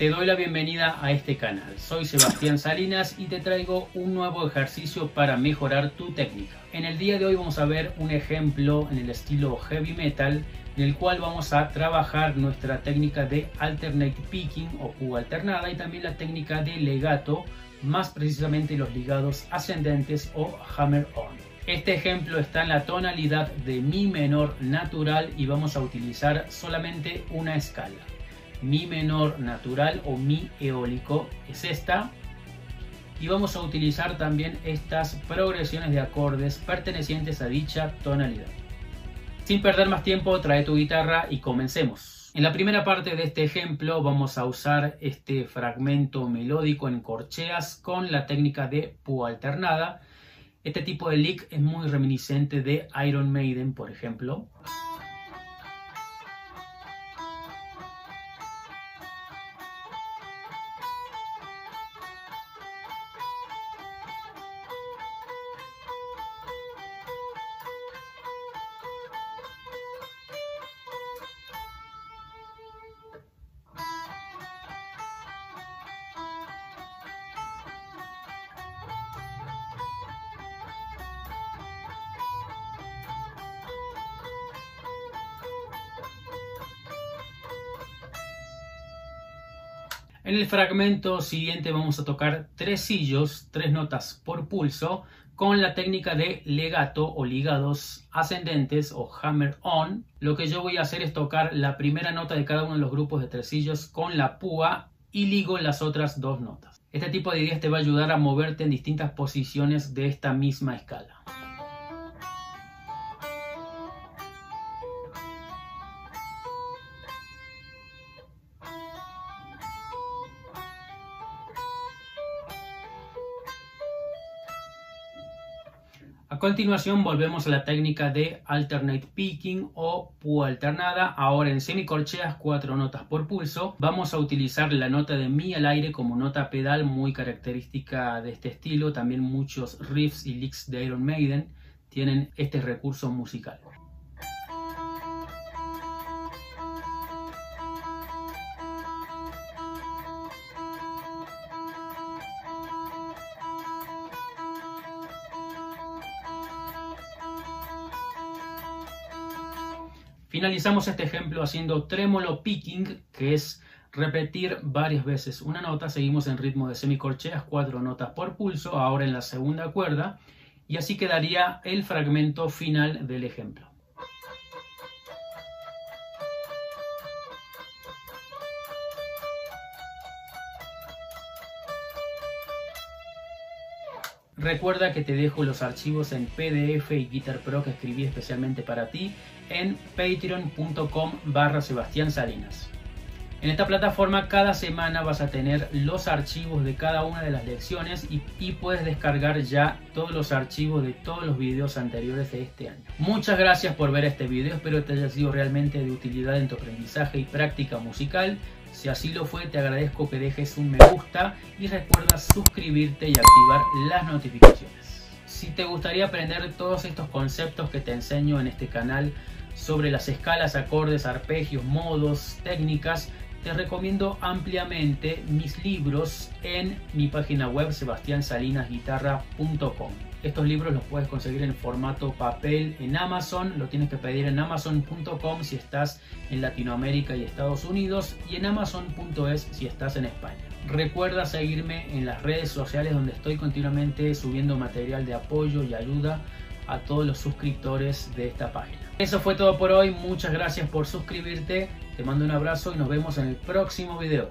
Te doy la bienvenida a este canal. Soy Sebastián Salinas y te traigo un nuevo ejercicio para mejorar tu técnica. En el día de hoy vamos a ver un ejemplo en el estilo heavy metal en el cual vamos a trabajar nuestra técnica de alternate picking o puga alternada y también la técnica de legato, más precisamente los ligados ascendentes o hammer on. Este ejemplo está en la tonalidad de mi menor natural y vamos a utilizar solamente una escala mi menor natural o mi eólico es esta y vamos a utilizar también estas progresiones de acordes pertenecientes a dicha tonalidad. Sin perder más tiempo, trae tu guitarra y comencemos. En la primera parte de este ejemplo vamos a usar este fragmento melódico en corcheas con la técnica de púa alternada. Este tipo de lick es muy reminiscente de Iron Maiden, por ejemplo. En el fragmento siguiente vamos a tocar tres sillos, tres notas por pulso, con la técnica de legato o ligados ascendentes o hammer on. Lo que yo voy a hacer es tocar la primera nota de cada uno de los grupos de tresillos con la púa y ligo las otras dos notas. Este tipo de ideas te va a ayudar a moverte en distintas posiciones de esta misma escala. Continuación volvemos a la técnica de alternate picking o púa alternada, ahora en semicorcheas, cuatro notas por pulso. Vamos a utilizar la nota de mi al aire como nota pedal muy característica de este estilo. También muchos riffs y licks de Iron Maiden tienen este recurso musical. Finalizamos este ejemplo haciendo trémolo picking, que es repetir varias veces una nota. Seguimos en ritmo de semicorcheas, cuatro notas por pulso, ahora en la segunda cuerda, y así quedaría el fragmento final del ejemplo. Recuerda que te dejo los archivos en PDF y Guitar Pro que escribí especialmente para ti en patreon.com barra Sebastián Salinas. En esta plataforma cada semana vas a tener los archivos de cada una de las lecciones y, puedes descargar ya todos los archivos de todos los videos anteriores de este año. Muchas gracias por ver este video, espero te haya sido realmente de utilidad en tu aprendizaje y práctica musical. Si así lo fue, te agradezco que dejes un me gusta y recuerda suscribirte y activar las notificaciones. Si te gustaría aprender todos estos conceptos que te enseño en este canal sobre las escalas, acordes, arpegios, modos, técnicas, te recomiendo ampliamente mis libros en mi página web sebastiansalinasguitarra.com. Estos libros los puedes conseguir en formato papel en Amazon, lo tienes que pedir en amazon.com si estás en Latinoamérica y Estados Unidos y en amazon.es si estás en España. Recuerda seguirme en las redes sociales donde estoy continuamente subiendo material de apoyo y ayuda a todos los suscriptores de esta página. Eso fue todo por hoy, muchas gracias por suscribirte, te mando un abrazo y nos vemos en el próximo video.